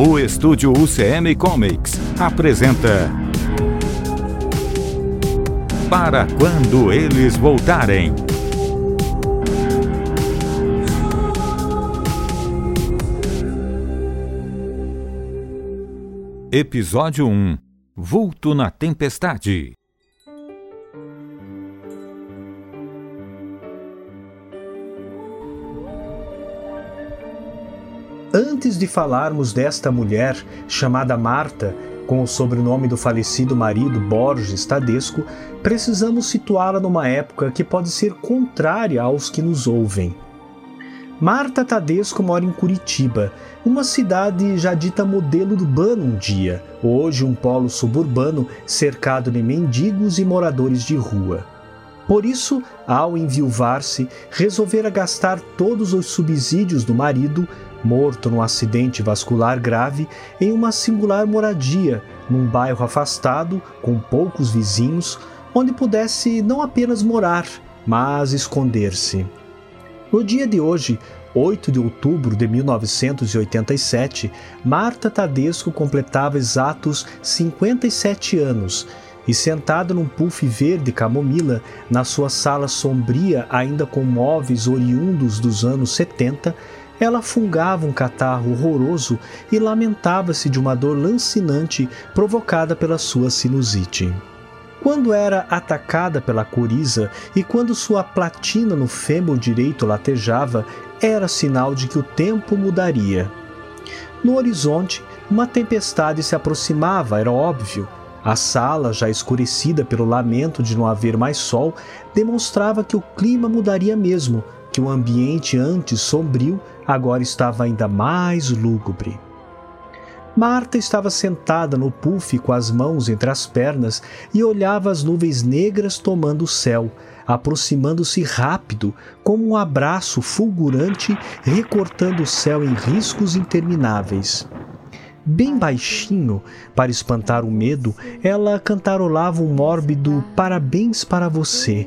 O estúdio UCM Comics apresenta. Para quando eles voltarem. Episódio 1 Vulto na Tempestade Antes de falarmos desta mulher, chamada Marta, com o sobrenome do falecido marido Borges Tadesco, precisamos situá-la numa época que pode ser contrária aos que nos ouvem. Marta Tadesco mora em Curitiba, uma cidade já dita modelo urbano um dia, hoje um polo suburbano cercado de mendigos e moradores de rua. Por isso, ao enviuvar-se, resolvera gastar todos os subsídios do marido morto num acidente vascular grave em uma singular moradia num bairro afastado, com poucos vizinhos, onde pudesse não apenas morar, mas esconder-se. No dia de hoje, 8 de outubro de 1987, Marta Tadesco completava exatos 57 anos e sentada num puff verde camomila na sua sala sombria, ainda com móveis oriundos dos anos 70, ela fungava um catarro horroroso e lamentava-se de uma dor lancinante provocada pela sua sinusite. Quando era atacada pela coriza e quando sua platina no fêmur direito latejava, era sinal de que o tempo mudaria. No horizonte, uma tempestade se aproximava, era óbvio. A sala, já escurecida pelo lamento de não haver mais sol, demonstrava que o clima mudaria mesmo, que o ambiente antes sombrio agora estava ainda mais lúgubre. Marta estava sentada no puff com as mãos entre as pernas e olhava as nuvens negras tomando o céu, aproximando-se rápido, como um abraço fulgurante recortando o céu em riscos intermináveis. Bem baixinho, para espantar o medo, ela cantarolava um mórbido Parabéns para você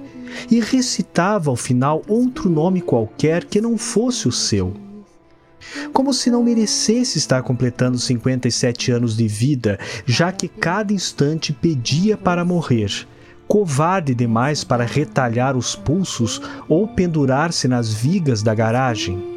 e recitava ao final outro nome qualquer que não fosse o seu. Como se não merecesse estar completando 57 anos de vida, já que cada instante pedia para morrer. Covarde demais para retalhar os pulsos ou pendurar-se nas vigas da garagem.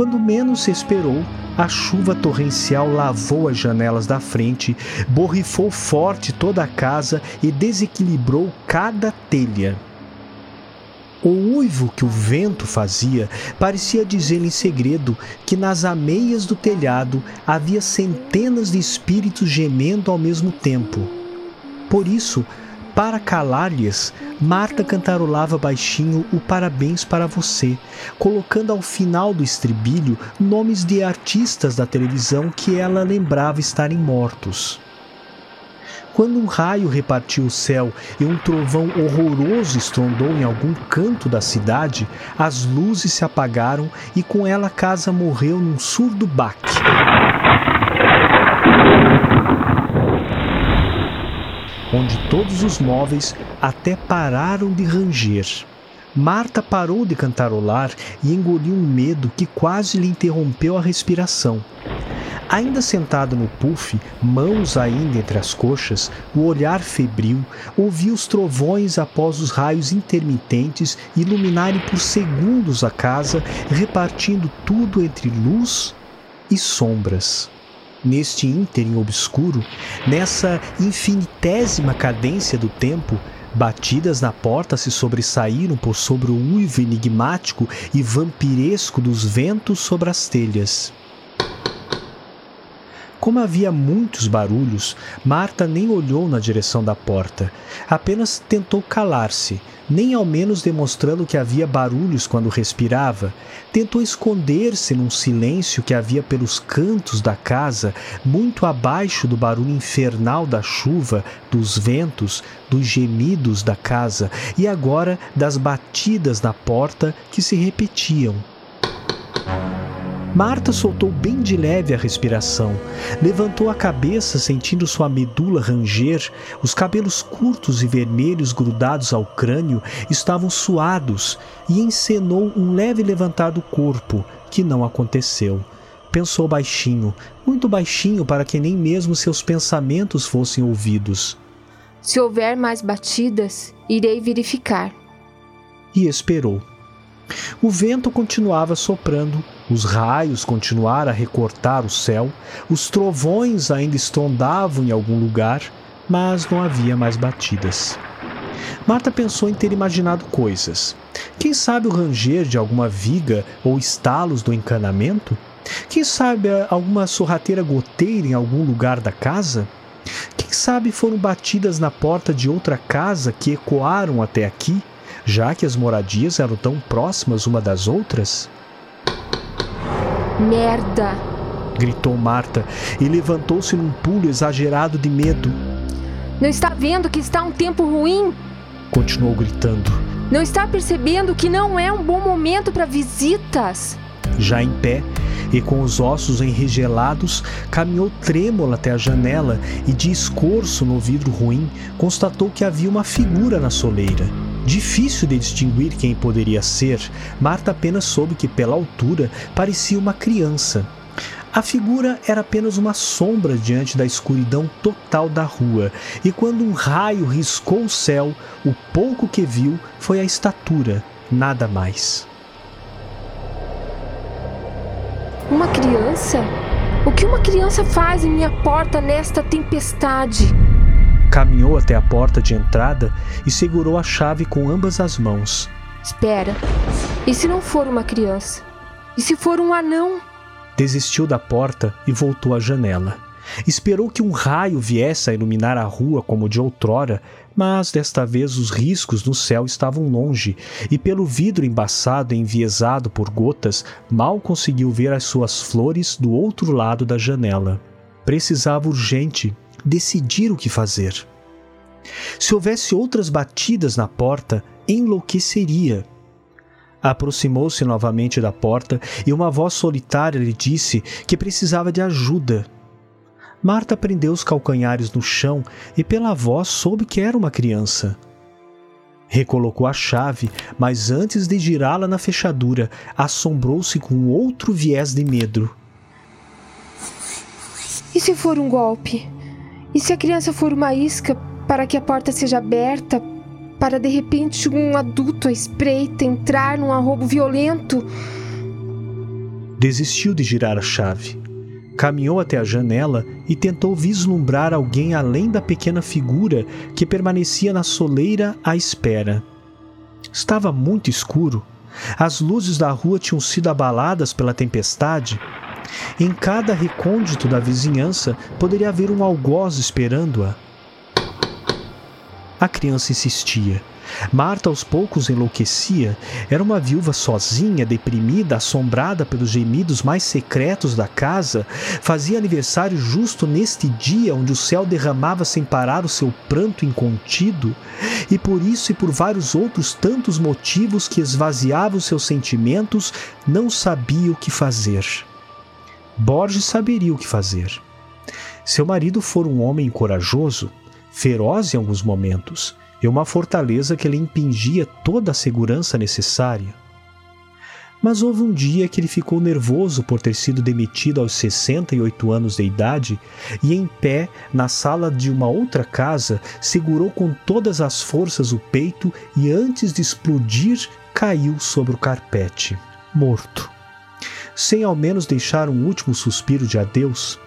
Quando menos se esperou, a chuva torrencial lavou as janelas da frente, borrifou forte toda a casa e desequilibrou cada telha. O uivo que o vento fazia parecia dizer em segredo que nas ameias do telhado havia centenas de espíritos gemendo ao mesmo tempo. Por isso, para calar-lhes, Marta cantarolava baixinho o parabéns para você, colocando ao final do estribilho nomes de artistas da televisão que ela lembrava estarem mortos. Quando um raio repartiu o céu e um trovão horroroso estrondou em algum canto da cidade, as luzes se apagaram e com ela a casa morreu num surdo baque. Onde todos os móveis até pararam de ranger. Marta parou de cantarolar e engoliu um medo que quase lhe interrompeu a respiração. Ainda sentada no puff, mãos ainda entre as coxas, o olhar febril, ouvia os trovões após os raios intermitentes iluminarem por segundos a casa, repartindo tudo entre luz e sombras neste ínterim obscuro, nessa infinitésima cadência do tempo, batidas na porta se sobressaíram por sobre o uivo enigmático e vampiresco dos ventos sobre as telhas. Como havia muitos barulhos, Marta nem olhou na direção da porta, apenas tentou calar-se, nem ao menos demonstrando que havia barulhos quando respirava. Tentou esconder-se num silêncio que havia pelos cantos da casa, muito abaixo do barulho infernal da chuva, dos ventos, dos gemidos da casa e agora das batidas na porta que se repetiam. Marta soltou bem de leve a respiração, levantou a cabeça sentindo sua medula ranger, os cabelos curtos e vermelhos grudados ao crânio estavam suados e encenou um leve levantar do corpo, que não aconteceu. Pensou baixinho, muito baixinho para que nem mesmo seus pensamentos fossem ouvidos. Se houver mais batidas, irei verificar. E esperou. O vento continuava soprando, os raios continuaram a recortar o céu, os trovões ainda estrondavam em algum lugar, mas não havia mais batidas. Marta pensou em ter imaginado coisas. Quem sabe o ranger de alguma viga ou estalos do encanamento? Quem sabe alguma sorrateira goteira em algum lugar da casa? Quem sabe foram batidas na porta de outra casa que ecoaram até aqui? Já que as moradias eram tão próximas uma das outras? Merda! gritou Marta e levantou-se num pulo exagerado de medo. Não está vendo que está um tempo ruim? Continuou gritando. Não está percebendo que não é um bom momento para visitas? Já em pé e com os ossos enregelados, caminhou trêmula até a janela e, de escorço no vidro ruim, constatou que havia uma figura na soleira. Difícil de distinguir quem poderia ser, Marta apenas soube que, pela altura, parecia uma criança. A figura era apenas uma sombra diante da escuridão total da rua, e quando um raio riscou o céu, o pouco que viu foi a estatura, nada mais. Uma criança? O que uma criança faz em minha porta nesta tempestade? Caminhou até a porta de entrada e segurou a chave com ambas as mãos. Espera. E se não for uma criança? E se for um anão? Desistiu da porta e voltou à janela. Esperou que um raio viesse a iluminar a rua como de outrora, mas desta vez os riscos no céu estavam longe, e pelo vidro embaçado e enviesado por gotas, mal conseguiu ver as suas flores do outro lado da janela. Precisava urgente decidir o que fazer. Se houvesse outras batidas na porta, enlouqueceria. Aproximou-se novamente da porta e uma voz solitária lhe disse que precisava de ajuda. Marta prendeu os calcanhares no chão e, pela voz, soube que era uma criança. Recolocou a chave, mas antes de girá-la na fechadura, assombrou-se com outro viés de medo. E se for um golpe? E se a criança for uma isca para que a porta seja aberta, para de repente um adulto à espreita entrar num arrobo violento? Desistiu de girar a chave. Caminhou até a janela e tentou vislumbrar alguém além da pequena figura que permanecia na soleira à espera. Estava muito escuro. As luzes da rua tinham sido abaladas pela tempestade em cada recôndito da vizinhança poderia haver um algoz esperando-a. A criança insistia. Marta aos poucos enlouquecia. Era uma viúva sozinha, deprimida, assombrada pelos gemidos mais secretos da casa. Fazia aniversário justo neste dia onde o céu derramava sem parar o seu pranto incontido, e por isso e por vários outros tantos motivos que esvaziavam seus sentimentos, não sabia o que fazer. Borges saberia o que fazer. Seu marido for um homem corajoso, feroz em alguns momentos, e uma fortaleza que lhe impingia toda a segurança necessária. Mas houve um dia que ele ficou nervoso por ter sido demitido aos 68 anos de idade e, em pé, na sala de uma outra casa, segurou com todas as forças o peito e, antes de explodir, caiu sobre o carpete, morto sem ao menos deixar um último suspiro de adeus?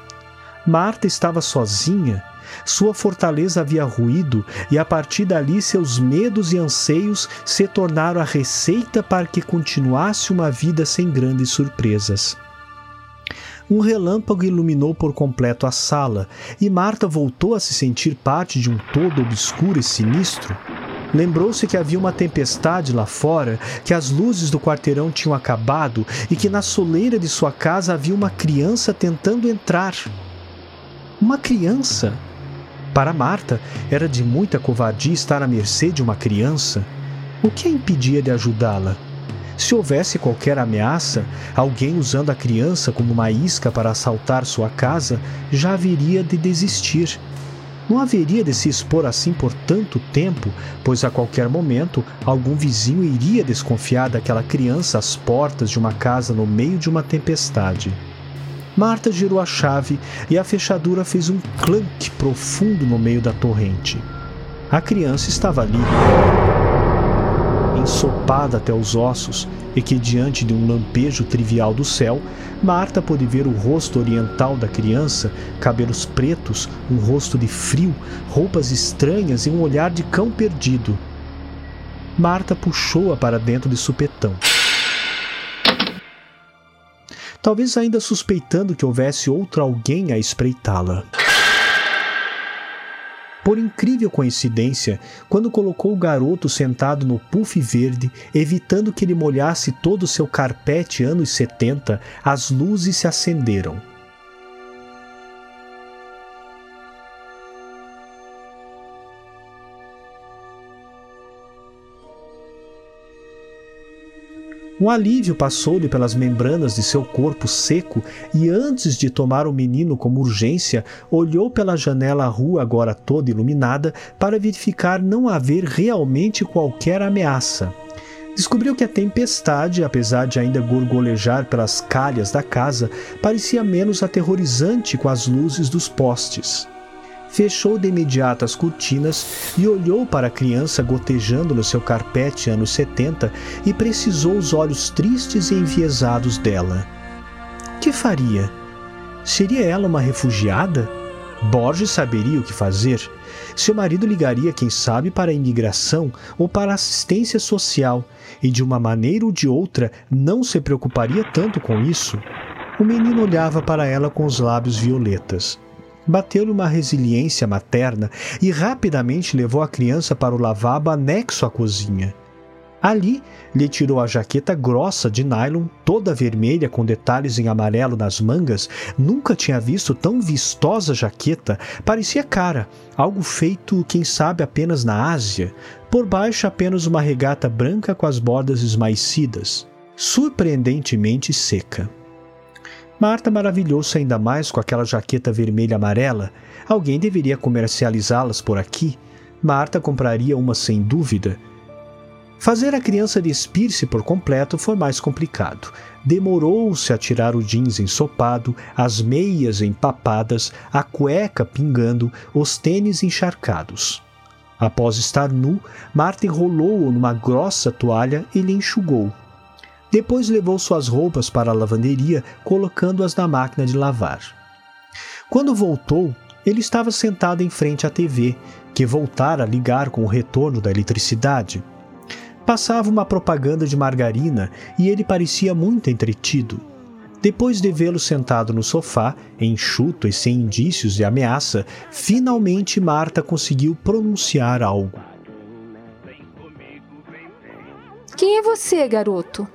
Marta estava sozinha, sua fortaleza havia ruído e a partir dali seus medos e anseios se tornaram a receita para que continuasse uma vida sem grandes surpresas. Um relâmpago iluminou por completo a sala e Marta voltou a se sentir parte de um todo obscuro e sinistro. Lembrou-se que havia uma tempestade lá fora, que as luzes do quarteirão tinham acabado e que na soleira de sua casa havia uma criança tentando entrar. Uma criança? Para Marta, era de muita covardia estar à mercê de uma criança. O que a impedia de ajudá-la? Se houvesse qualquer ameaça, alguém usando a criança como uma isca para assaltar sua casa já haveria de desistir. Não haveria de se expor assim por tanto tempo, pois a qualquer momento algum vizinho iria desconfiar daquela criança às portas de uma casa no meio de uma tempestade. Marta girou a chave e a fechadura fez um clank profundo no meio da torrente. A criança estava ali, ensopada até os ossos, e que diante de um lampejo trivial do céu, Marta pôde ver o rosto oriental da criança, cabelos pretos, um rosto de frio, roupas estranhas e um olhar de cão perdido. Marta puxou-a para dentro de supetão. Talvez ainda suspeitando que houvesse outro alguém a espreitá-la. Por incrível coincidência, quando colocou o garoto sentado no puff verde, evitando que ele molhasse todo o seu carpete anos 70, as luzes se acenderam. Um alívio passou-lhe pelas membranas de seu corpo seco e, antes de tomar o menino como urgência, olhou pela janela à rua, agora toda iluminada, para verificar não haver realmente qualquer ameaça. Descobriu que a tempestade, apesar de ainda gorgolejar pelas calhas da casa, parecia menos aterrorizante com as luzes dos postes fechou de imediato as cortinas e olhou para a criança gotejando no seu carpete anos 70 e precisou os olhos tristes e enviesados dela. Que faria? Seria ela uma refugiada? Borges saberia o que fazer. Seu marido ligaria, quem sabe, para a imigração ou para a assistência social, e de uma maneira ou de outra não se preocuparia tanto com isso. O menino olhava para ela com os lábios violetas. Bateu-lhe uma resiliência materna e rapidamente levou a criança para o lavabo anexo à cozinha. Ali, lhe tirou a jaqueta grossa de nylon, toda vermelha com detalhes em amarelo nas mangas. Nunca tinha visto tão vistosa jaqueta. Parecia cara, algo feito, quem sabe, apenas na Ásia. Por baixo, apenas uma regata branca com as bordas esmaecidas, surpreendentemente seca. Marta maravilhou-se ainda mais com aquela jaqueta vermelha amarela. Alguém deveria comercializá-las por aqui. Marta compraria uma sem dúvida. Fazer a criança despir-se por completo foi mais complicado. Demorou-se a tirar o jeans ensopado, as meias empapadas, a cueca pingando, os tênis encharcados. Após estar nu, Marta enrolou-o numa grossa toalha e lhe enxugou. Depois levou suas roupas para a lavanderia, colocando-as na máquina de lavar. Quando voltou, ele estava sentado em frente à TV, que voltara a ligar com o retorno da eletricidade. Passava uma propaganda de margarina e ele parecia muito entretido. Depois de vê-lo sentado no sofá, enxuto e sem indícios de ameaça, finalmente Marta conseguiu pronunciar algo. Quem é você, garoto?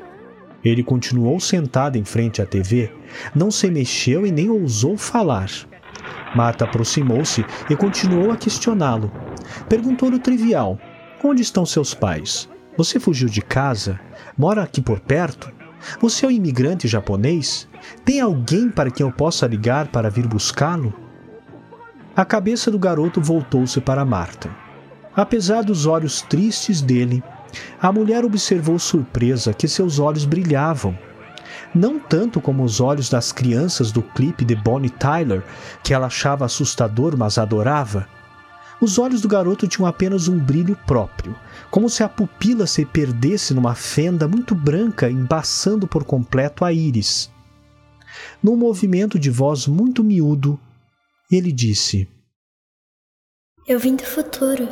Ele continuou sentado em frente à TV, não se mexeu e nem ousou falar. Marta aproximou-se e continuou a questioná-lo. Perguntou-lhe o trivial: Onde estão seus pais? Você fugiu de casa? Mora aqui por perto? Você é um imigrante japonês? Tem alguém para quem eu possa ligar para vir buscá-lo? A cabeça do garoto voltou-se para Marta. Apesar dos olhos tristes dele, a mulher observou surpresa que seus olhos brilhavam. Não tanto como os olhos das crianças do clipe de Bonnie Tyler, que ela achava assustador, mas adorava. Os olhos do garoto tinham apenas um brilho próprio, como se a pupila se perdesse numa fenda muito branca, embaçando por completo a íris. Num movimento de voz muito miúdo, ele disse: Eu vim do futuro.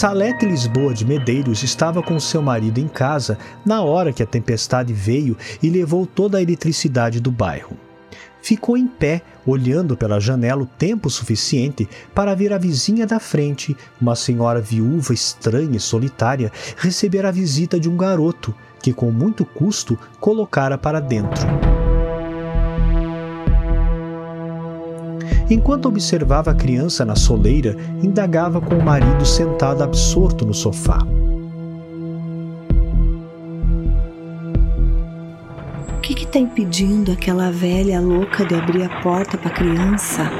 Salete Lisboa de Medeiros estava com seu marido em casa na hora que a tempestade veio e levou toda a eletricidade do bairro. Ficou em pé, olhando pela janela o tempo suficiente para ver a vizinha da frente, uma senhora viúva estranha e solitária, receber a visita de um garoto que, com muito custo, colocara para dentro. Enquanto observava a criança na soleira, indagava com o marido sentado absorto no sofá. O que está impedindo aquela velha louca de abrir a porta para a criança?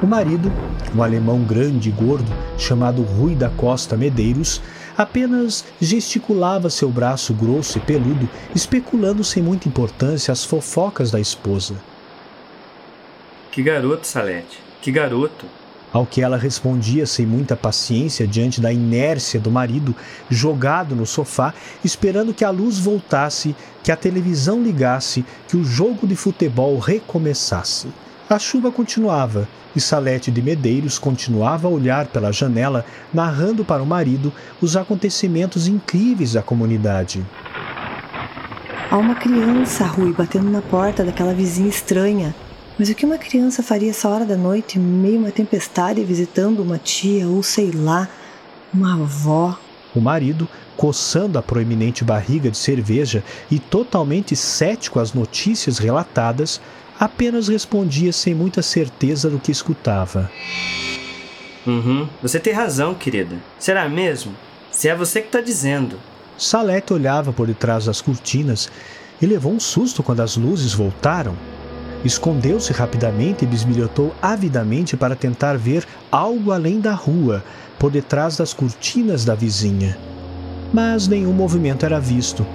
O marido, um alemão grande e gordo, chamado Rui da Costa Medeiros, apenas gesticulava seu braço grosso e peludo, especulando sem muita importância as fofocas da esposa. Que garoto, Salete, que garoto. Ao que ela respondia sem muita paciência diante da inércia do marido, jogado no sofá, esperando que a luz voltasse, que a televisão ligasse, que o jogo de futebol recomeçasse. A chuva continuava e Salete de Medeiros continuava a olhar pela janela, narrando para o marido os acontecimentos incríveis da comunidade. Há uma criança, Rui, batendo na porta daquela vizinha estranha. Mas o que uma criança faria essa hora da noite, em meio a uma tempestade, visitando uma tia ou sei lá, uma avó? O marido, coçando a proeminente barriga de cerveja e totalmente cético às notícias relatadas, apenas respondia sem muita certeza do que escutava. Uhum, você tem razão, querida. Será mesmo? Se é você que está dizendo. Salete olhava por detrás das cortinas e levou um susto quando as luzes voltaram. Escondeu-se rapidamente e bisbilhotou avidamente para tentar ver algo além da rua, por detrás das cortinas da vizinha. Mas nenhum movimento era visto.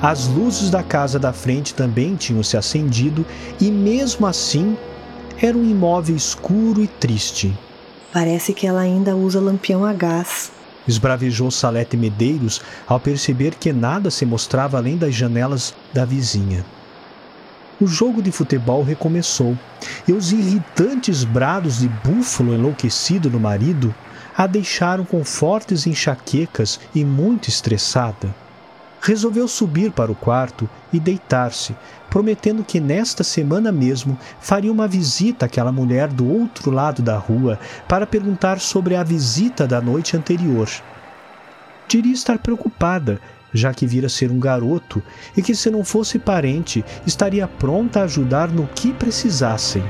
As luzes da casa da frente também tinham se acendido e, mesmo assim, era um imóvel escuro e triste. Parece que ela ainda usa lampião a gás. Esbravejou Salete Medeiros ao perceber que nada se mostrava além das janelas da vizinha o jogo de futebol recomeçou e os irritantes brados de búfalo enlouquecido no marido a deixaram com fortes enxaquecas e muito estressada. Resolveu subir para o quarto e deitar-se, prometendo que nesta semana mesmo faria uma visita àquela mulher do outro lado da rua para perguntar sobre a visita da noite anterior. Diria estar preocupada já que vira ser um garoto e que, se não fosse parente, estaria pronta a ajudar no que precisassem.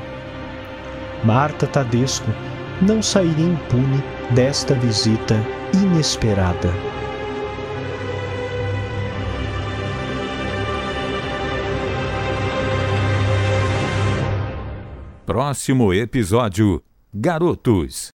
Marta Tadesco não sairia impune desta visita inesperada. Próximo episódio: Garotos.